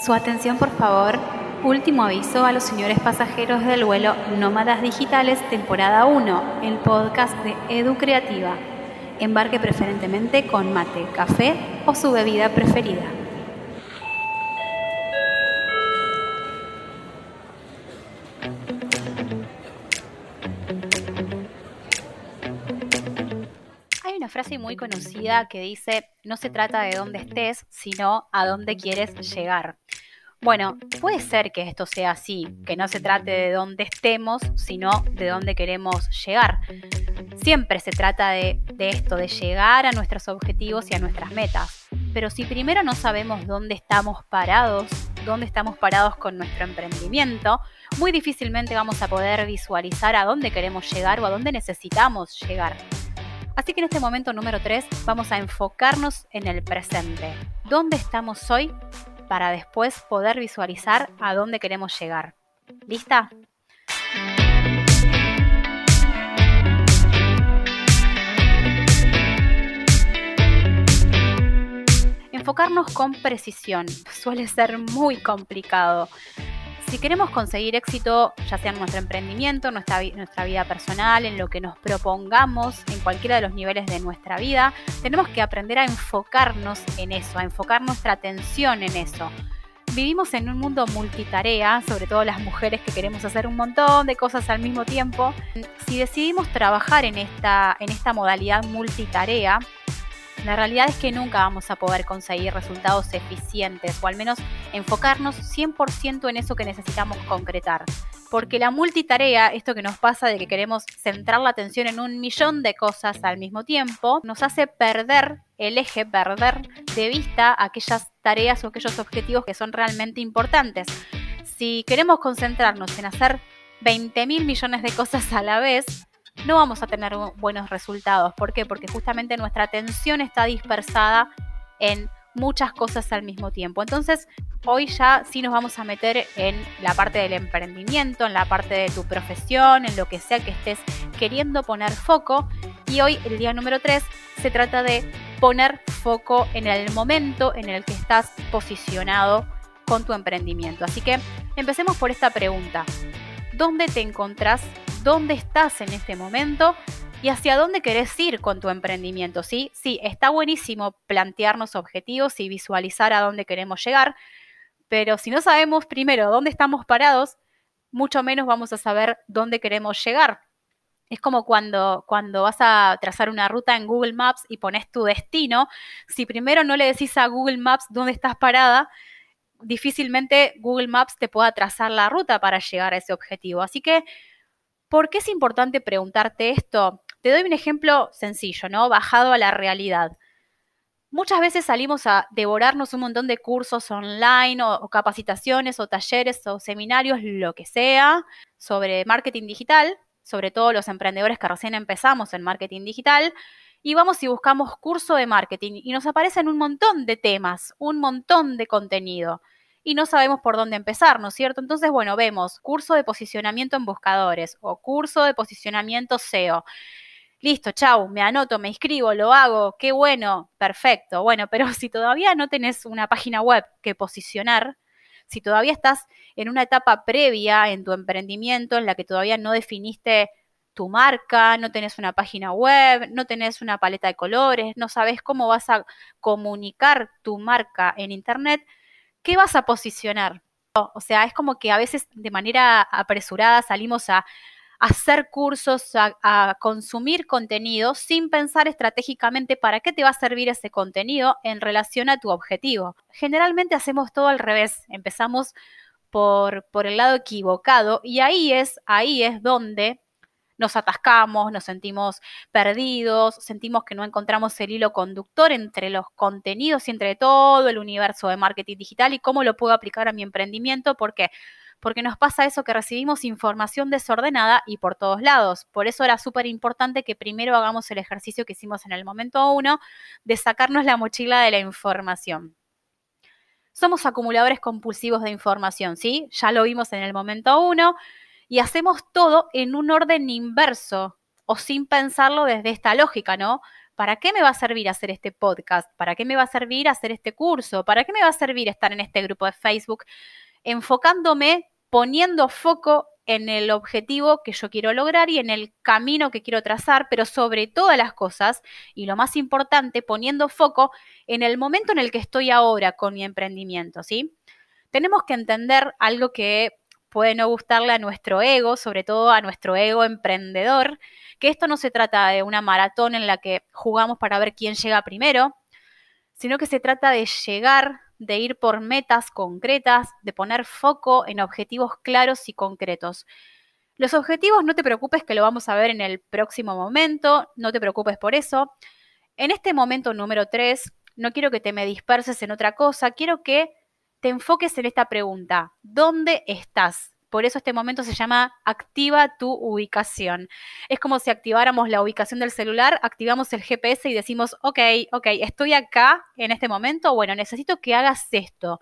Su atención, por favor. Último aviso a los señores pasajeros del vuelo Nómadas Digitales, temporada 1, el podcast de Edu Creativa. Embarque preferentemente con mate, café o su bebida preferida. Frase muy conocida que dice, no se trata de dónde estés, sino a dónde quieres llegar. Bueno, puede ser que esto sea así, que no se trate de dónde estemos, sino de dónde queremos llegar. Siempre se trata de, de, esto, de llegar a nuestros objetivos y a nuestras metas. Pero si primero no sabemos dónde estamos parados, dónde estamos parados con nuestro emprendimiento, muy difícilmente vamos a poder visualizar a dónde queremos llegar o a dónde necesitamos llegar. Así que en este momento número 3 vamos a enfocarnos en el presente. ¿Dónde estamos hoy para después poder visualizar a dónde queremos llegar. ¿Lista? Enfocarnos con precisión suele ser muy complicado. Si queremos conseguir éxito, ya sea en nuestro emprendimiento, en nuestra, nuestra vida personal, en lo que nos propongamos, en cualquiera de los niveles de nuestra vida, tenemos que aprender a enfocarnos en eso, a enfocar nuestra atención en eso. Vivimos en un mundo multitarea, sobre todo las mujeres que queremos hacer un montón de cosas al mismo tiempo. Si decidimos trabajar en esta, en esta modalidad multitarea, la realidad es que nunca vamos a poder conseguir resultados eficientes o al menos enfocarnos 100% en eso que necesitamos concretar. Porque la multitarea, esto que nos pasa de que queremos centrar la atención en un millón de cosas al mismo tiempo, nos hace perder el eje, perder de vista aquellas tareas o aquellos objetivos que son realmente importantes. Si queremos concentrarnos en hacer 20 mil millones de cosas a la vez, no vamos a tener buenos resultados. ¿Por qué? Porque justamente nuestra atención está dispersada en muchas cosas al mismo tiempo. Entonces, hoy ya sí nos vamos a meter en la parte del emprendimiento, en la parte de tu profesión, en lo que sea que estés queriendo poner foco. Y hoy, el día número 3, se trata de poner foco en el momento en el que estás posicionado con tu emprendimiento. Así que empecemos por esta pregunta. ¿Dónde te encontrás dónde estás en este momento y hacia dónde querés ir con tu emprendimiento. ¿sí? sí, está buenísimo plantearnos objetivos y visualizar a dónde queremos llegar, pero si no sabemos primero dónde estamos parados, mucho menos vamos a saber dónde queremos llegar. Es como cuando, cuando vas a trazar una ruta en Google Maps y pones tu destino, si primero no le decís a Google Maps dónde estás parada, difícilmente Google Maps te pueda trazar la ruta para llegar a ese objetivo. Así que ¿Por qué es importante preguntarte esto? Te doy un ejemplo sencillo, ¿no? Bajado a la realidad. Muchas veces salimos a devorarnos un montón de cursos online o, capacitaciones o talleres o seminarios, lo que sea, sobre marketing digital, sobre todo los emprendedores que recién empezamos en marketing digital, y vamos y buscamos curso de marketing y nos aparecen un montón de temas, un montón de contenido y no sabemos por dónde empezar, ¿no es cierto? Entonces, bueno, vemos curso de posicionamiento en buscadores o curso de posicionamiento SEO. Listo, chau, me anoto, me inscribo, lo hago, qué bueno, perfecto. Bueno, pero si todavía no tenés una página web que posicionar, si todavía estás en una etapa previa en tu emprendimiento en la que todavía no definiste tu marca, no tenés una página web, no tenés una paleta de colores, no sabes cómo vas a comunicar tu marca en Internet, ¿qué vas a posicionar? O sea, es como que a veces de manera apresurada salimos a, hacer cursos, a, consumir contenido sin pensar estratégicamente para qué te va a servir ese contenido en relación a tu objetivo. Generalmente hacemos todo al revés, empezamos por, por el lado equivocado y ahí es, ahí es donde nos atascamos, nos sentimos perdidos, sentimos que no encontramos el hilo conductor entre los contenidos y entre todo el universo de marketing digital y cómo lo puedo aplicar a mi emprendimiento, porque porque nos pasa eso que recibimos información desordenada y por todos lados. Por eso era súper importante que primero hagamos el ejercicio que hicimos en el momento uno de sacarnos la mochila de la información. Somos acumuladores compulsivos de información, ¿sí? Ya lo vimos en el momento uno y hacemos todo en un orden inverso o sin pensarlo desde esta lógica, ¿no? ¿para qué me va a servir hacer este podcast? ¿Para qué me va a servir hacer este curso? ¿Para qué me va a servir estar en este grupo de Facebook? Enfocándome, poniendo foco en el objetivo que yo quiero lograr y en el camino que quiero trazar, pero sobre todas las cosas, y lo más importante, poniendo foco en el momento en el que estoy ahora con mi emprendimiento, ¿sí? Tenemos que entender algo que puede no gustarle a nuestro ego, sobre todo a nuestro ego emprendedor, que esto no se trata de una maratón en la que jugamos para ver quién llega primero, sino que se trata de llegar, de ir por metas concretas, de poner foco en objetivos claros y concretos. Los objetivos no te preocupes que lo vamos a ver en el próximo momento, no te preocupes por eso. En este momento número 3, no quiero que te me disperses en otra cosa, quiero que te enfoques en esta pregunta. ¿Dónde estás? Por eso este momento se llama activa tu ubicación. Es como si activáramos la ubicación del celular, activamos el GPS y decimos, ok, ok, estoy acá en este momento, bueno, necesito que hagas esto,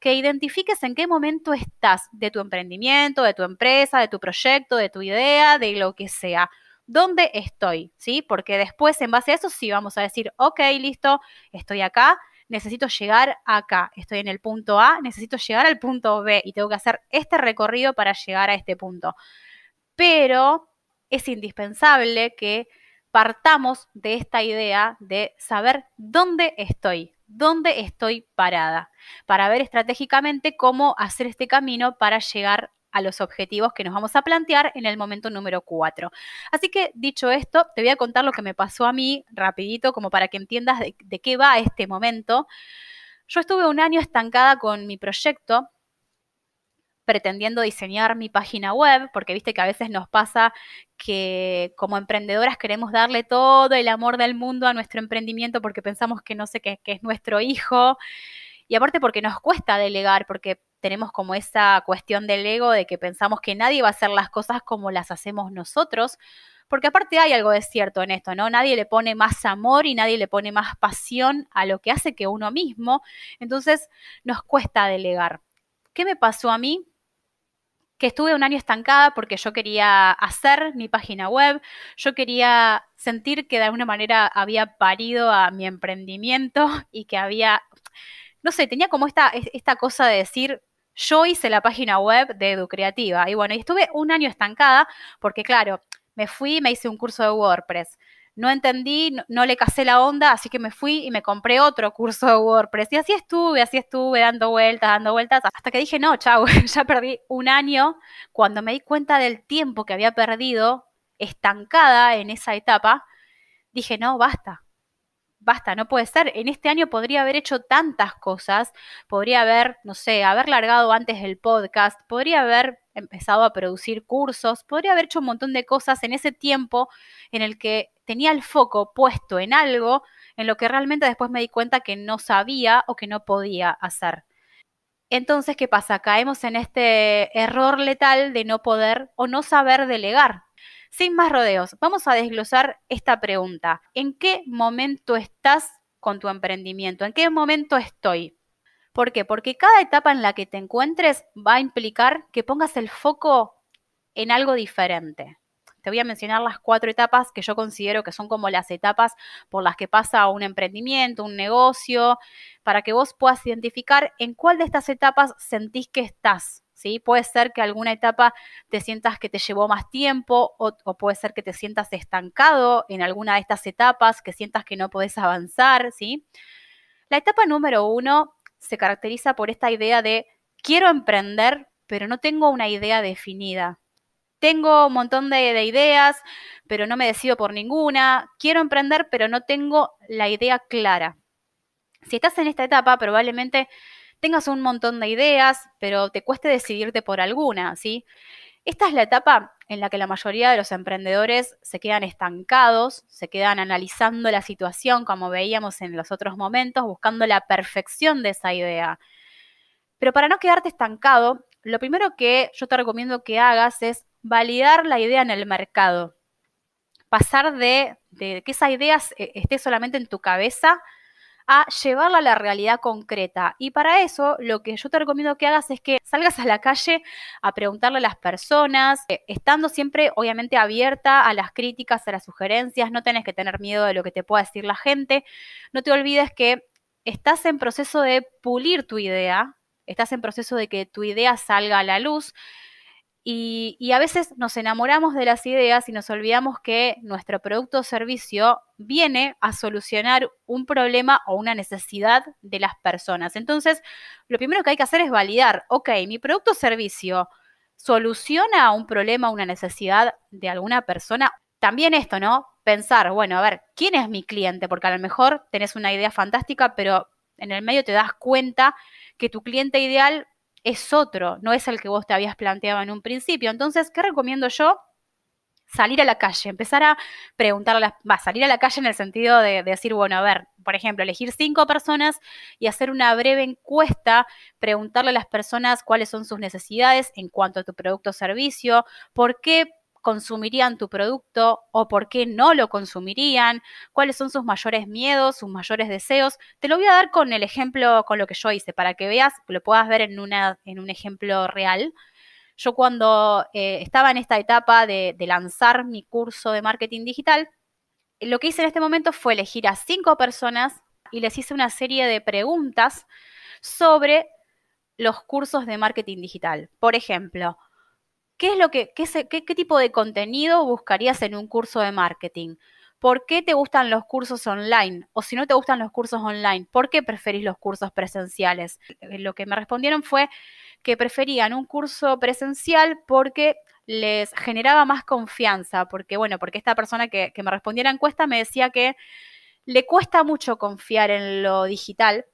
que identifiques en qué momento estás de tu emprendimiento, de tu empresa, de tu proyecto, de tu idea, de lo que sea. ¿Dónde estoy? ¿Sí? Porque después, en base a eso, sí vamos a decir, ok, listo, estoy acá, necesito llegar acá, estoy en el punto A, necesito llegar al punto B y tengo que hacer este recorrido para llegar a este punto. Pero es indispensable que partamos de esta idea de saber dónde estoy, dónde estoy parada, para ver estratégicamente cómo hacer este camino para llegar a los objetivos que nos vamos a plantear en el momento número 4. Así que dicho esto, te voy a contar lo que me pasó a mí rapidito, como para que entiendas de, qué va este momento. Yo estuve un año estancada con mi proyecto, pretendiendo diseñar mi página web, porque viste que a veces nos pasa que como emprendedoras queremos darle todo el amor del mundo a nuestro emprendimiento porque pensamos que no sé qué, que es nuestro hijo. Y aparte porque nos cuesta delegar, porque tenemos como esa cuestión del ego de que pensamos que nadie va a hacer las cosas como las hacemos nosotros, porque aparte hay algo de cierto en esto, ¿no? Nadie le pone más amor y nadie le pone más pasión a lo que hace que uno mismo, entonces nos cuesta delegar. ¿Qué me pasó a mí? que estuve un año estancada porque yo quería hacer mi página web, yo quería sentir que de alguna manera había parido a mi emprendimiento y que había, no sé, tenía como esta, esta cosa de decir, yo hice la página web de Educreativa y bueno, y estuve un año estancada porque claro, me fui, me hice un curso de WordPress. No entendí, no, le casé la onda, así que me fui y me compré otro curso de WordPress. Y así estuve, así estuve dando vueltas, dando vueltas, hasta que dije, no, chau, ya perdí un año. Cuando me di cuenta del tiempo que había perdido estancada en esa etapa, dije, no, basta, basta, no puede ser. En este año podría haber hecho tantas cosas, podría haber, no sé, haber largado antes el podcast, podría haber empezado a producir cursos, podría haber hecho un montón de cosas en ese tiempo en el que tenía el foco puesto en algo en lo que realmente después me di cuenta que no sabía o que no podía hacer. Entonces, ¿qué pasa? Caemos en este error letal de no poder o no saber delegar. Sin más rodeos, vamos a desglosar esta pregunta. ¿En qué momento estás con tu emprendimiento? ¿En qué momento estoy? ¿Por qué? Porque cada etapa en la que te encuentres va a implicar que pongas el foco en algo diferente. Te voy a mencionar las cuatro etapas que yo considero que son como las etapas por las que pasa un emprendimiento, un negocio, para que vos puedas identificar en cuál de estas etapas sentís que estás. ¿Sí? Puede ser que alguna etapa te sientas que te llevó más tiempo o, puede ser que te sientas estancado en alguna de estas etapas, que sientas que no podés avanzar, ¿sí? La etapa número uno se caracteriza por esta idea de quiero emprender, pero no tengo una idea definida. Tengo un montón de, de ideas, pero no me decido por ninguna. Quiero emprender, pero no tengo la idea clara. Si estás en esta etapa, probablemente tengas un montón de ideas, pero te cueste decidirte por alguna, ¿sí? Esta es la etapa en la que la mayoría de los emprendedores se quedan estancados, se quedan analizando la situación como veíamos en los otros momentos, buscando la perfección de esa idea. Pero para no quedarte estancado, lo primero que yo te recomiendo que hagas es validar la idea en el mercado. Pasar de, de que esa idea esté solamente en tu cabeza a llevarla a la realidad concreta. Y para eso, lo que yo te recomiendo que hagas es que salgas a la calle a preguntarle a las personas, eh, estando siempre, obviamente, abierta a las críticas, a las sugerencias, no tenés que tener miedo de lo que te pueda decir la gente. No te olvides que estás en proceso de pulir tu idea, estás en proceso de que tu idea salga a la luz. Y, a veces nos enamoramos de las ideas y nos olvidamos que nuestro producto o servicio viene a solucionar un problema o una necesidad de las personas. Entonces, lo primero que hay que hacer es validar, ok, mi producto o servicio soluciona un problema, una necesidad de alguna persona. También esto, ¿no? Pensar, bueno, a ver, ¿quién es mi cliente? Porque a lo mejor tenés una idea fantástica, pero en el medio te das cuenta que tu cliente ideal es otro, no es el que vos te habías planteado en un principio. Entonces, ¿qué recomiendo yo? Salir a la calle, empezar a preguntar, a las, va, salir a la calle en el sentido de, de, decir, bueno, a ver, por ejemplo, elegir cinco personas y hacer una breve encuesta, preguntarle a las personas cuáles son sus necesidades en cuanto a tu producto o servicio, por qué consumirían tu producto o por qué no lo consumirían, cuáles son sus mayores miedos, sus mayores deseos. Te lo voy a dar con el ejemplo, con lo que yo hice, para que veas, lo puedas ver en, una, en un ejemplo real. Yo cuando eh, estaba en esta etapa de, de lanzar mi curso de marketing digital, lo que hice en este momento fue elegir a cinco personas y les hice una serie de preguntas sobre los cursos de marketing digital. Por ejemplo, ¿Qué es lo que, qué, qué, tipo de contenido buscarías en un curso de marketing? ¿Por qué te gustan los cursos online? O si no te gustan los cursos online, ¿por qué preferís los cursos presenciales? Eh, lo que me respondieron fue que preferían un curso presencial porque les generaba más confianza, porque bueno, porque esta persona que, que me respondió la encuesta me decía que le cuesta mucho confiar en lo digital,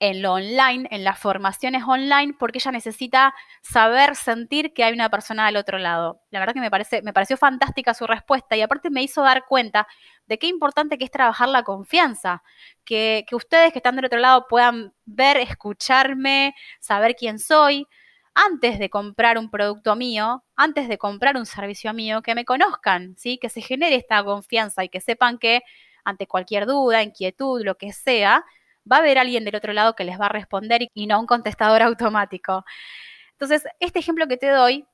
en lo online, en las formaciones online, porque ella necesita saber, sentir que hay una persona al otro lado. La verdad que me, parece, me pareció fantástica su respuesta y aparte me hizo dar cuenta de qué importante que es trabajar la confianza, que, que ustedes que están del otro lado puedan ver, escucharme, saber quién soy, antes de comprar un producto mío, antes de comprar un servicio mío, que me conozcan, ¿sí? que se genere esta confianza y que sepan que ante cualquier duda, inquietud, lo que sea, va a haber alguien del otro lado que les va a responder y no un contestador automático. Entonces, este ejemplo que te doy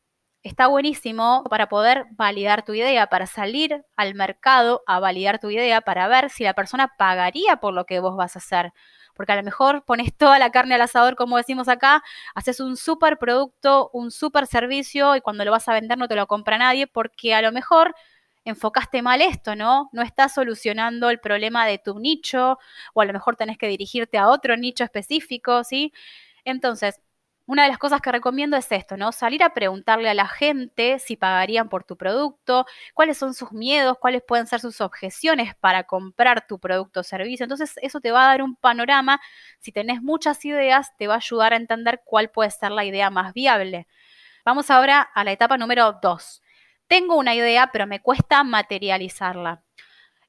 está buenísimo para poder validar tu idea, para salir al mercado a validar tu idea, para ver si la persona pagaría por lo que vos vas a hacer. Porque a lo mejor pones toda la carne al asador, como decimos acá, haces un súper producto, un súper servicio y cuando lo vas a vender no te lo compra nadie porque a lo mejor enfocaste mal esto, ¿no? No estás solucionando el problema de tu nicho o a lo mejor tenés que dirigirte a otro nicho específico, ¿sí? Entonces, una de las cosas que recomiendo es esto, ¿no? Salir a preguntarle a la gente si pagarían por tu producto, cuáles son sus miedos, cuáles pueden ser sus objeciones para comprar tu producto o servicio. Entonces, eso te va a dar un panorama. Si tenés muchas ideas, te va a ayudar a entender cuál puede ser la idea más viable. Vamos ahora a la etapa número dos tengo una idea, pero me cuesta materializarla.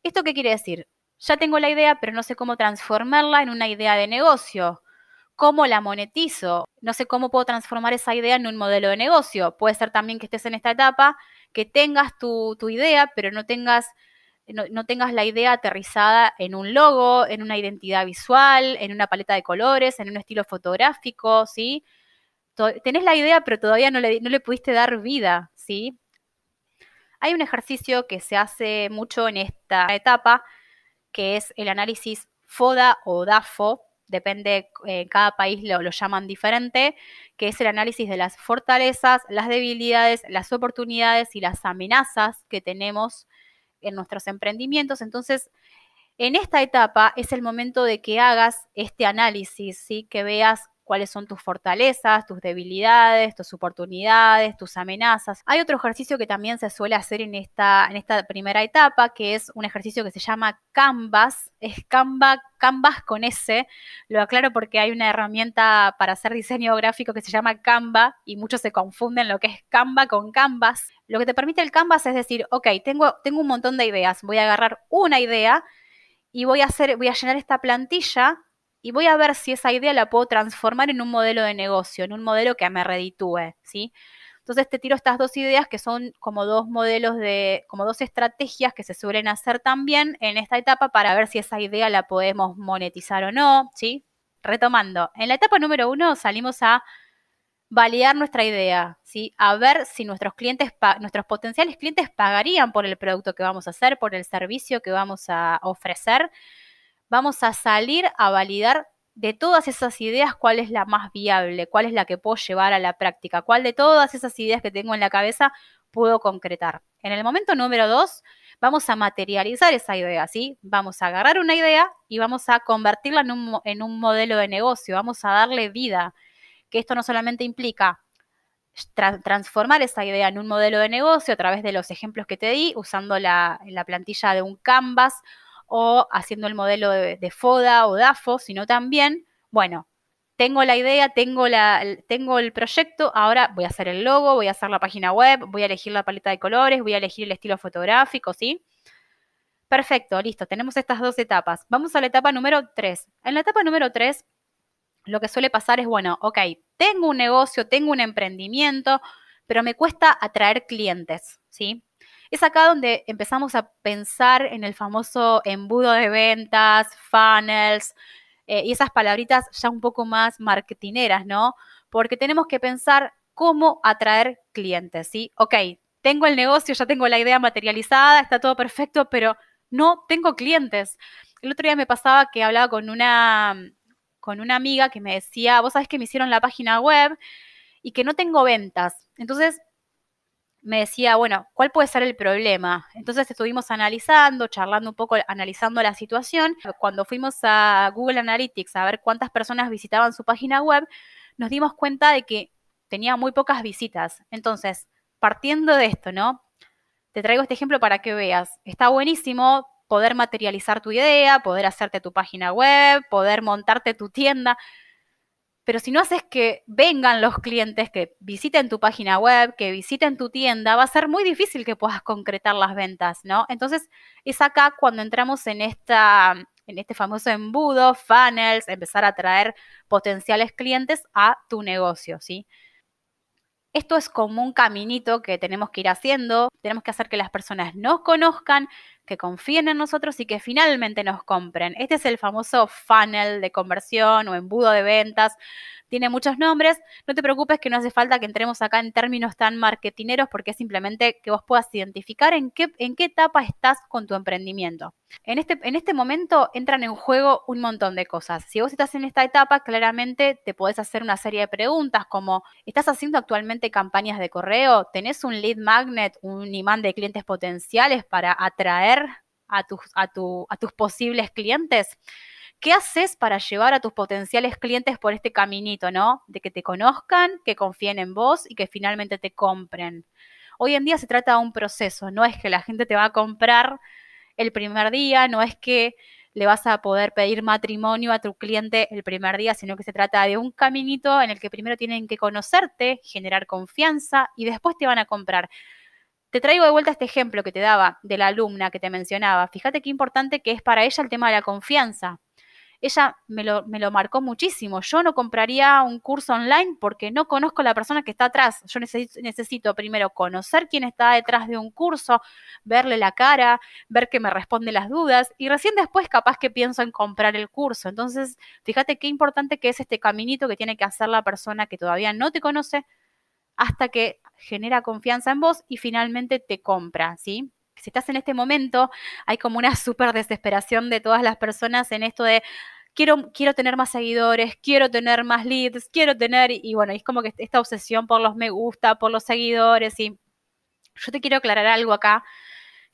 ¿Esto qué quiere decir? Ya tengo la idea, pero no sé cómo transformarla en una idea de negocio. ¿Cómo la monetizo? No sé cómo puedo transformar esa idea en un modelo de negocio. Puede ser también que estés en esta etapa, que tengas tu, idea, pero no tengas, no, tengas la idea aterrizada en un logo, en una identidad visual, en una paleta de colores, en un estilo fotográfico, ¿sí? Tenés la idea, pero todavía no le, no le pudiste dar vida, ¿sí? Hay un ejercicio que se hace mucho en esta etapa, que es el análisis FODA o DAFO, depende, en cada país lo, lo, llaman diferente, que es el análisis de las fortalezas, las debilidades, las oportunidades y las amenazas que tenemos en nuestros emprendimientos. Entonces, en esta etapa es el momento de que hagas este análisis, ¿sí? que veas cuáles son tus fortalezas, tus debilidades, tus oportunidades, tus amenazas. Hay otro ejercicio que también se suele hacer en esta, en esta primera etapa, que es un ejercicio que se llama Canvas. Es Canva, Canvas con S. Lo aclaro porque hay una herramienta para hacer diseño gráfico que se llama Canva y muchos se confunden lo que es Canva con Canvas. Lo que te permite el Canvas es decir, ok, tengo, tengo un montón de ideas, voy a agarrar una idea y voy a hacer, voy a llenar esta plantilla y voy a ver si esa idea la puedo transformar en un modelo de negocio, en un modelo que me reditúe, ¿sí? Entonces te tiro estas dos ideas que son como dos modelos de, como dos estrategias que se suelen hacer también en esta etapa para ver si esa idea la podemos monetizar o no, ¿sí? Retomando, en la etapa número uno salimos a validar nuestra idea, ¿sí? A ver si nuestros clientes, nuestros potenciales clientes pagarían por el producto que vamos a hacer, por el servicio que vamos a ofrecer. Vamos a salir a validar de todas esas ideas cuál es la más viable, cuál es la que puedo llevar a la práctica, cuál de todas esas ideas que tengo en la cabeza puedo concretar. En el momento número dos, vamos a materializar esa idea, ¿sí? Vamos a agarrar una idea y vamos a convertirla en un, modelo de negocio, vamos a darle vida, que esto no solamente implica transformar esa idea en un modelo de negocio a través de los ejemplos que te di, usando la plantilla de un Canvas o haciendo el modelo de, FODA o DAFO, sino también, bueno, tengo la idea, tengo, la, tengo el proyecto, ahora voy a hacer el logo, voy a hacer la página web, voy a elegir la paleta de colores, voy a elegir el estilo fotográfico, ¿sí? Perfecto, listo, tenemos estas dos etapas. Vamos a la etapa número 3. En la etapa número 3, lo que suele pasar es, bueno, ok, tengo un negocio, tengo un emprendimiento, pero me cuesta atraer clientes, ¿sí? Es acá donde empezamos a pensar en el famoso embudo de ventas, funnels eh, y esas palabritas ya un poco más marketineras, ¿no? Porque tenemos que pensar cómo atraer clientes, ¿sí? Ok, tengo el negocio, ya tengo la idea materializada, está todo perfecto, pero no tengo clientes. El otro día me pasaba que hablaba con una, con una amiga que me decía, vos sabés que me hicieron la página web y que no tengo ventas. Entonces me decía, bueno, ¿cuál puede ser el problema? Entonces estuvimos analizando, charlando un poco, analizando la situación. Cuando fuimos a Google Analytics a ver cuántas personas visitaban su página web, nos dimos cuenta de que tenía muy pocas visitas. Entonces, partiendo de esto, ¿no? Te traigo este ejemplo para que veas. Está buenísimo poder materializar tu idea, poder hacerte tu página web, poder montarte tu tienda, pero si no haces que vengan los clientes, que visiten tu página web, que visiten tu tienda, va a ser muy difícil que puedas concretar las ventas, ¿no? Entonces es acá cuando entramos en esta en este famoso embudo, funnels, empezar a traer potenciales clientes a tu negocio, ¿sí? Esto es como un caminito que tenemos que ir haciendo, tenemos que hacer que las personas nos conozcan, que confíen en nosotros y que finalmente nos compren. Este es el famoso funnel de conversión o embudo de ventas. Tiene muchos nombres. No te preocupes que no hace falta que entremos acá en términos tan marketineros porque es simplemente que vos puedas identificar en qué, en qué etapa estás con tu emprendimiento. En este, en este momento entran en juego un montón de cosas. Si vos estás en esta etapa, claramente te podés hacer una serie de preguntas como, ¿estás haciendo actualmente campañas de correo? ¿Tenés un lead magnet, un imán de clientes potenciales para atraer a tus, a, tus posibles clientes? ¿Qué haces para llevar a tus potenciales clientes por este caminito, ¿no? De que te conozcan, que confíen en vos y que finalmente te compren. Hoy en día se trata de un proceso, no es que la gente te va a comprar el primer día, no es que le vas a poder pedir matrimonio a tu cliente el primer día, sino que se trata de un caminito en el que primero tienen que conocerte, generar confianza y después te van a comprar. Te traigo de vuelta este ejemplo que te daba de la alumna que te mencionaba. Fíjate qué importante que es para ella el tema de la confianza ella me lo, marcó muchísimo. Yo no compraría un curso online porque no conozco a la persona que está atrás. Yo necesito, necesito primero conocer quién está detrás de un curso, verle la cara, ver que me responde las dudas y recién después capaz que pienso en comprar el curso. Entonces, fíjate qué importante que es este caminito que tiene que hacer la persona que todavía no te conoce hasta que genera confianza en vos y finalmente te compra, ¿sí? si estás en este momento, hay como una súper desesperación de todas las personas en esto de quiero, quiero tener más seguidores, quiero tener más leads, quiero tener, y, bueno, es como que esta obsesión por los me gusta, por los seguidores, y yo te quiero aclarar algo acá,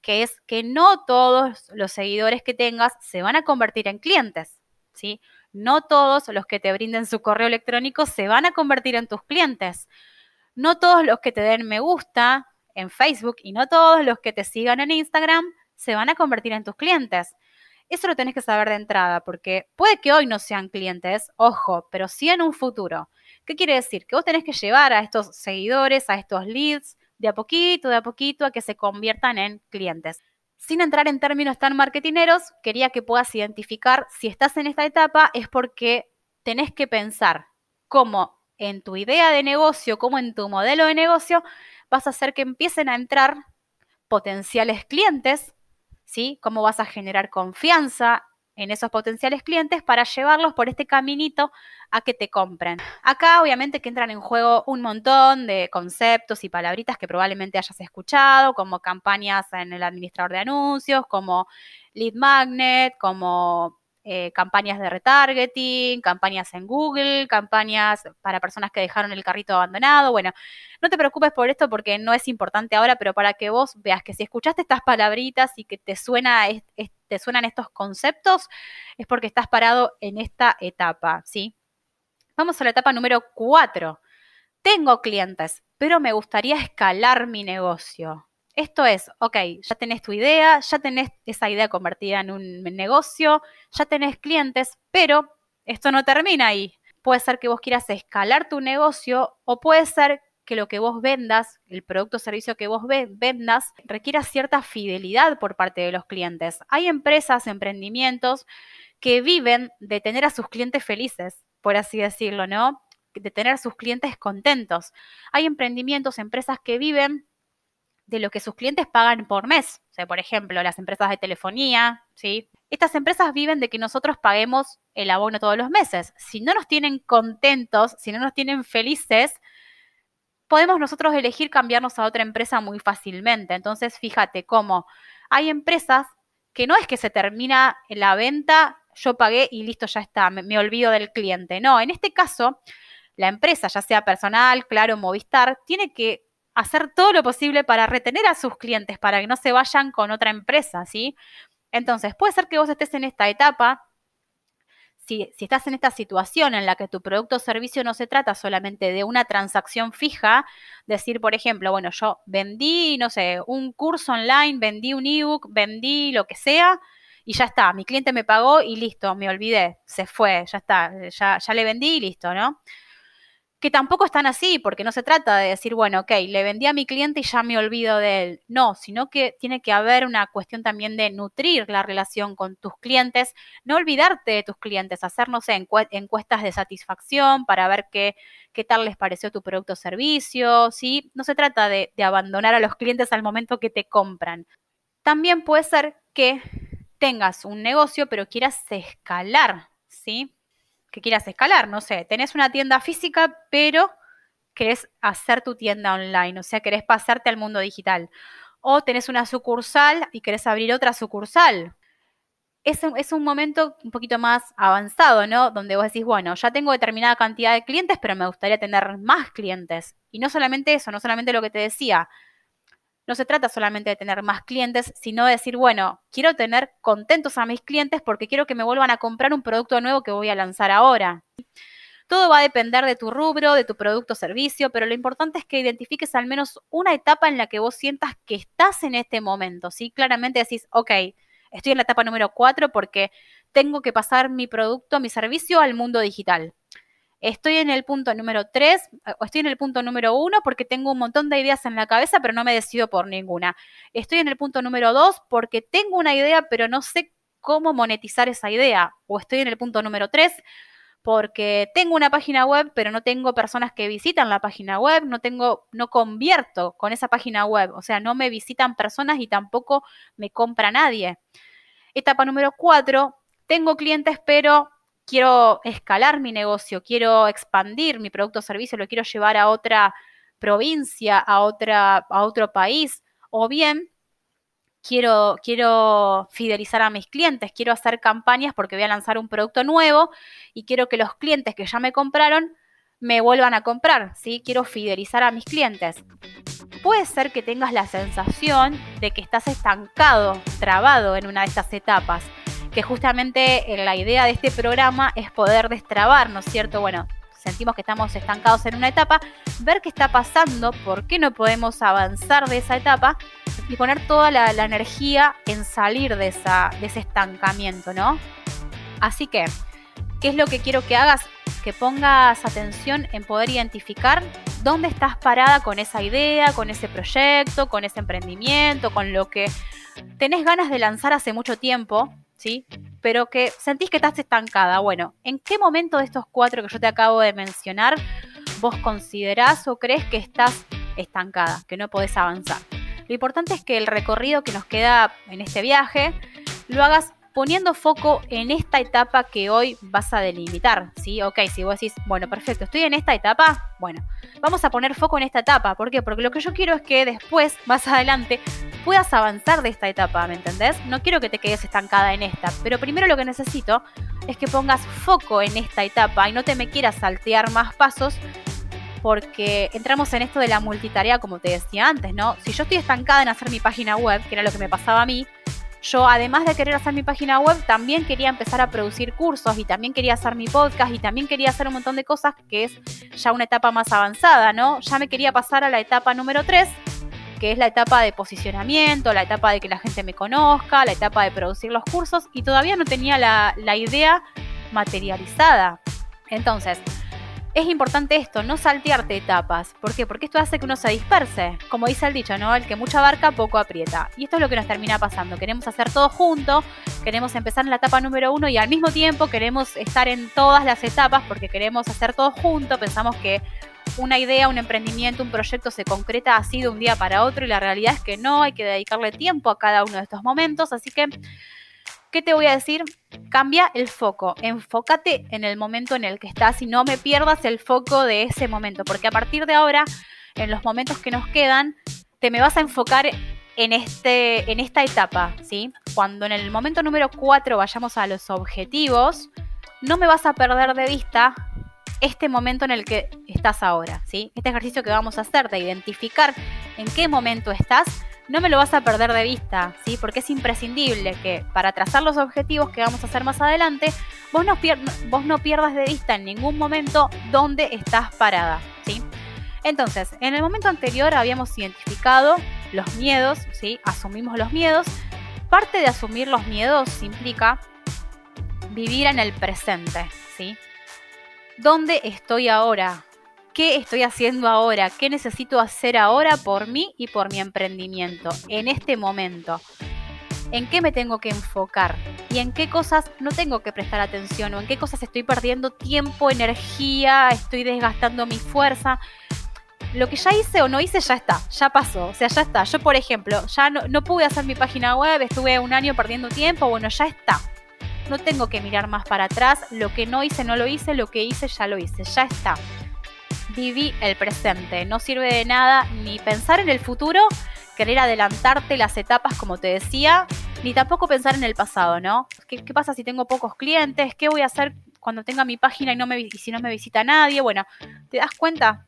que es que no todos los seguidores que tengas se van a convertir en clientes, ¿sí? No todos los que te brinden su correo electrónico se van a convertir en tus clientes. No todos los que te den me gusta en Facebook y no todos los que te sigan en Instagram se van a convertir en tus clientes. Eso lo tenés que saber de entrada, porque puede que hoy no sean clientes, ojo, pero sí en un futuro. ¿Qué quiere decir? Que vos tenés que llevar a estos seguidores, a estos leads, de a poquito, de a poquito, a que se conviertan en clientes. Sin entrar en términos tan marketineros, quería que puedas identificar si estás en esta etapa es porque tenés que pensar cómo en tu idea de negocio como en tu modelo de negocio, vas a hacer que empiecen a entrar potenciales clientes, ¿sí? Cómo vas a generar confianza en esos potenciales clientes para llevarlos por este caminito a que te compren. Acá obviamente que entran en juego un montón de conceptos y palabritas que probablemente hayas escuchado, como campañas en el administrador de anuncios, como lead magnet, como eh, campañas de retargeting, campañas en Google, campañas para personas que dejaron el carrito abandonado. Bueno, no te preocupes por esto porque no es importante ahora, pero para que vos veas que si escuchaste estas palabritas y que te suena te suenan estos conceptos, es porque estás parado en esta etapa, ¿sí? Vamos a la etapa número 4. Tengo clientes, pero me gustaría escalar mi negocio. Esto es, ok, ya tenés tu idea, ya tenés esa idea convertida en un negocio, ya tenés clientes, pero esto no termina ahí. Puede ser que vos quieras escalar tu negocio o puede ser que lo que vos vendas, el producto o servicio que vos vendas, requiera cierta fidelidad por parte de los clientes. Hay empresas, emprendimientos que viven de tener a sus clientes felices, por así decirlo, ¿no? De tener a sus clientes contentos. Hay emprendimientos, empresas que viven de lo que sus clientes pagan por mes. O sea, por ejemplo, las empresas de telefonía, ¿sí? Estas empresas viven de que nosotros paguemos el abono todos los meses. Si no nos tienen contentos, si no nos tienen felices, podemos nosotros elegir cambiarnos a otra empresa muy fácilmente. Entonces, fíjate cómo hay empresas que no es que se termina la venta, yo pagué y listo, ya está, me, me olvido del cliente. No, en este caso, la empresa, ya sea personal, claro, Movistar, tiene que hacer todo lo posible para retener a sus clientes, para que no se vayan con otra empresa, ¿sí? Entonces, puede ser que vos estés en esta etapa, si, si, estás en esta situación en la que tu producto o servicio no se trata solamente de una transacción fija, decir, por ejemplo, bueno, yo vendí, no sé, un curso online, vendí un ebook, vendí lo que sea, y ya está, mi cliente me pagó y listo, me olvidé, se fue, ya está, ya, ya le vendí y listo, ¿no? Que tampoco están así, porque no se trata de decir, bueno, ok, le vendí a mi cliente y ya me olvido de él. No, sino que tiene que haber una cuestión también de nutrir la relación con tus clientes, no olvidarte de tus clientes, hacer, no sé, encuestas de satisfacción para ver qué, qué tal les pareció tu producto o servicio, ¿sí? No se trata de abandonar a los clientes al momento que te compran. También puede ser que tengas un negocio, pero quieras escalar, ¿sí? Que quieras escalar, no sé, tenés una tienda física, pero querés hacer tu tienda online, o sea, querés pasarte al mundo digital. O tenés una sucursal y querés abrir otra sucursal. Es un, es un momento un poquito más avanzado, ¿no? Donde vos decís, bueno, ya tengo determinada cantidad de clientes, pero me gustaría tener más clientes. Y no solamente eso, no solamente lo que te decía, no se trata solamente de tener más clientes, sino de decir, bueno, quiero tener contentos a mis clientes porque quiero que me vuelvan a comprar un producto nuevo que voy a lanzar ahora. Todo va a depender de tu rubro, de tu producto o servicio, pero lo importante es que identifiques al menos una etapa en la que vos sientas que estás en este momento, ¿sí? Claramente decís, ok, estoy en la etapa número 4 porque tengo que pasar mi producto, mi servicio al mundo digital. Estoy en el punto número 3 o estoy en el punto número 1 porque tengo un montón de ideas en la cabeza, pero no me decido por ninguna. Estoy en el punto número 2 porque tengo una idea, pero no sé cómo monetizar esa idea. O estoy en el punto número 3 porque tengo una página web, pero no tengo personas que visitan la página web, no tengo, no convierto con esa página web, o sea, no me visitan personas y tampoco me compra nadie. Etapa número 4, tengo clientes, pero quiero escalar mi negocio, quiero expandir mi producto o servicio, lo quiero llevar a otra provincia, a, otra, a otro país, o bien quiero, quiero fidelizar a mis clientes, quiero hacer campañas porque voy a lanzar un producto nuevo y quiero que los clientes que ya me compraron me vuelvan a comprar, ¿sí? Quiero fidelizar a mis clientes. Puede ser que tengas la sensación de que estás estancado, trabado en una de estas etapas que justamente eh, la idea de este programa es poder destrabar, ¿no es cierto? Bueno, sentimos que estamos estancados en una etapa, ver qué está pasando, por qué no podemos avanzar de esa etapa y poner toda la, energía en salir de, esa, de ese estancamiento, ¿no? Así que, ¿qué es lo que quiero que hagas? Que pongas atención en poder identificar dónde estás parada con esa idea, con ese proyecto, con ese emprendimiento, con lo que tenés ganas de lanzar hace mucho tiempo, ¿sí? Pero que sentís que estás estancada. Bueno, ¿en qué momento de estos cuatro que yo te acabo de mencionar vos considerás o crees que estás estancada, que no podés avanzar. Lo importante es que el recorrido que nos queda en este viaje lo hagas poniendo foco en esta etapa que hoy vas a delimitar, ¿sí? Ok, si vos decís, bueno, perfecto, estoy en esta etapa, bueno, vamos a poner foco en esta etapa. ¿Por qué? Porque lo que yo quiero es que después, más adelante, puedas avanzar de esta etapa, ¿me entendés? No quiero que te quedes estancada en esta, pero primero lo que necesito es que pongas foco en esta etapa y no te me quieras saltear más pasos porque entramos en esto de la multitarea, como te decía antes, ¿no? Si yo estoy estancada en hacer mi página web, que era lo que me pasaba a mí, yo además de querer hacer mi página web, también quería empezar a producir cursos y también quería hacer mi podcast y también quería hacer un montón de cosas que es ya una etapa más avanzada, ¿no? Ya me quería pasar a la etapa número 3, que es la etapa de posicionamiento, la etapa de que la gente me conozca, la etapa de producir los cursos y todavía no tenía la, la idea materializada. Entonces, es importante esto, no saltearte etapas. ¿Por qué? Porque esto hace que uno se disperse. Como dice el dicho, ¿no? El que mucha barca poco aprieta. Y esto es lo que nos termina pasando. Queremos hacer todo junto, queremos empezar en la etapa número uno y al mismo tiempo queremos estar en todas las etapas porque queremos hacer todo junto. Pensamos que una idea, un emprendimiento, un proyecto se concreta así de un día para otro y la realidad es que no, hay que dedicarle tiempo a cada uno de estos momentos. Así que ¿Qué te voy a decir? Cambia el foco, enfócate en el momento en el que estás y no me pierdas el foco de ese momento, porque a partir de ahora, en los momentos que nos quedan, te me vas a enfocar en, este, en esta etapa, ¿sí? Cuando en el momento número 4 vayamos a los objetivos, no me vas a perder de vista este momento en el que estás ahora, ¿sí? Este ejercicio que vamos a hacer de identificar en qué momento estás no me lo vas a perder de vista, ¿sí? Porque es imprescindible que para trazar los objetivos que vamos a hacer más adelante, vos no, pierdas de vista en ningún momento dónde estás parada, ¿sí? Entonces, en el momento anterior habíamos identificado los miedos, ¿sí? Asumimos los miedos. Parte de asumir los miedos implica vivir en el presente, ¿sí? ¿Dónde estoy ahora? ¿Qué estoy haciendo ahora? ¿Qué necesito hacer ahora por mí y por mi emprendimiento en este momento? ¿En qué me tengo que enfocar? ¿Y en qué cosas no tengo que prestar atención? ¿O en qué cosas estoy perdiendo tiempo, energía, estoy desgastando mi fuerza? Lo que ya hice o no hice ya está, ya pasó, o sea, ya está. Yo, por ejemplo, ya no, no pude hacer mi página web, estuve un año perdiendo tiempo, bueno, ya está. No tengo que mirar más para atrás, lo que no hice no lo hice, lo que hice ya lo hice, ya está viví el presente. No sirve de nada ni pensar en el futuro, querer adelantarte las etapas, como te decía, ni tampoco pensar en el pasado, ¿no? ¿Qué, pasa si tengo pocos clientes? ¿Qué voy a hacer cuando tenga mi página y, no me, y si no me visita nadie? Bueno, ¿te das cuenta?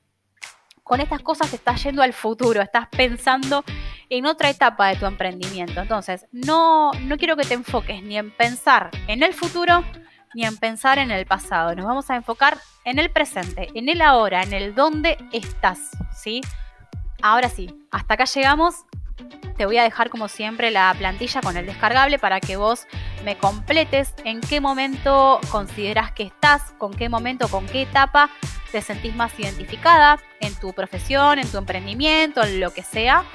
Con estas cosas estás yendo al futuro, estás pensando en otra etapa de tu emprendimiento. Entonces, no, no quiero que te enfoques ni en pensar en el futuro, ni en pensar en el pasado. Nos vamos a enfocar en el presente, en el ahora, en el dónde estás, ¿sí? Ahora sí, hasta acá llegamos. Te voy a dejar como siempre la plantilla con el descargable para que vos me completes en qué momento consideras que estás, con qué momento, con qué etapa te sentís más identificada en tu profesión, en tu emprendimiento, en lo que sea.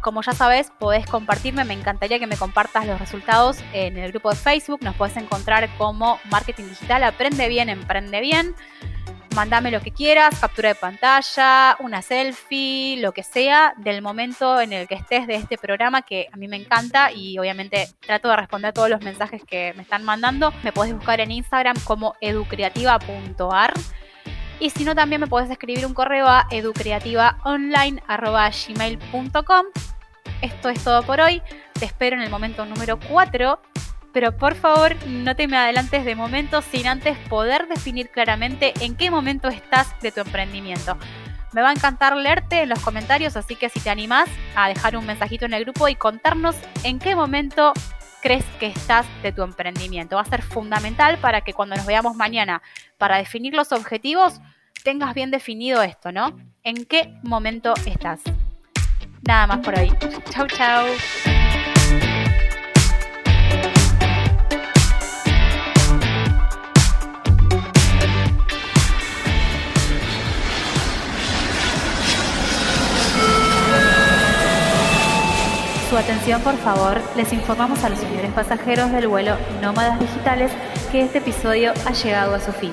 Como ya sabes, podés compartirme, me encantaría que me compartas los resultados en el grupo de Facebook, nos puedes encontrar como Marketing Digital, Aprende Bien, Emprende Bien. Mándame lo que quieras, captura de pantalla, una selfie, lo que sea, del momento en el que estés de este programa que a mí me encanta y obviamente trato de responder todos los mensajes que me están mandando. Me podés buscar en Instagram como educreativa.ar. Y si no, también me podés escribir un correo a educreativaonline.gmail.com esto es todo por hoy. Te espero en el momento número 4. Pero por favor, no te me adelantes de momento sin antes poder definir claramente en qué momento estás de tu emprendimiento. Me va a encantar leerte en los comentarios, así que si te animás a dejar un mensajito en el grupo y contarnos en qué momento crees que estás de tu emprendimiento. Va a ser fundamental para que cuando nos veamos mañana para definir los objetivos, tengas bien definido esto, ¿no? ¿En qué momento estás? Nada más por hoy. Chau, chau. Su atención, por favor. Les informamos a los señores pasajeros del vuelo Nómadas Digitales que este episodio ha llegado a su fin.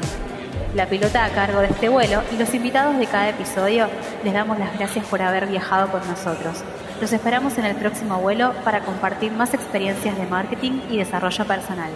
La pilota a cargo de este vuelo y los invitados de cada episodio les damos las gracias por haber viajado con nosotros. Los esperamos en el próximo vuelo para compartir más experiencias de marketing y desarrollo personal.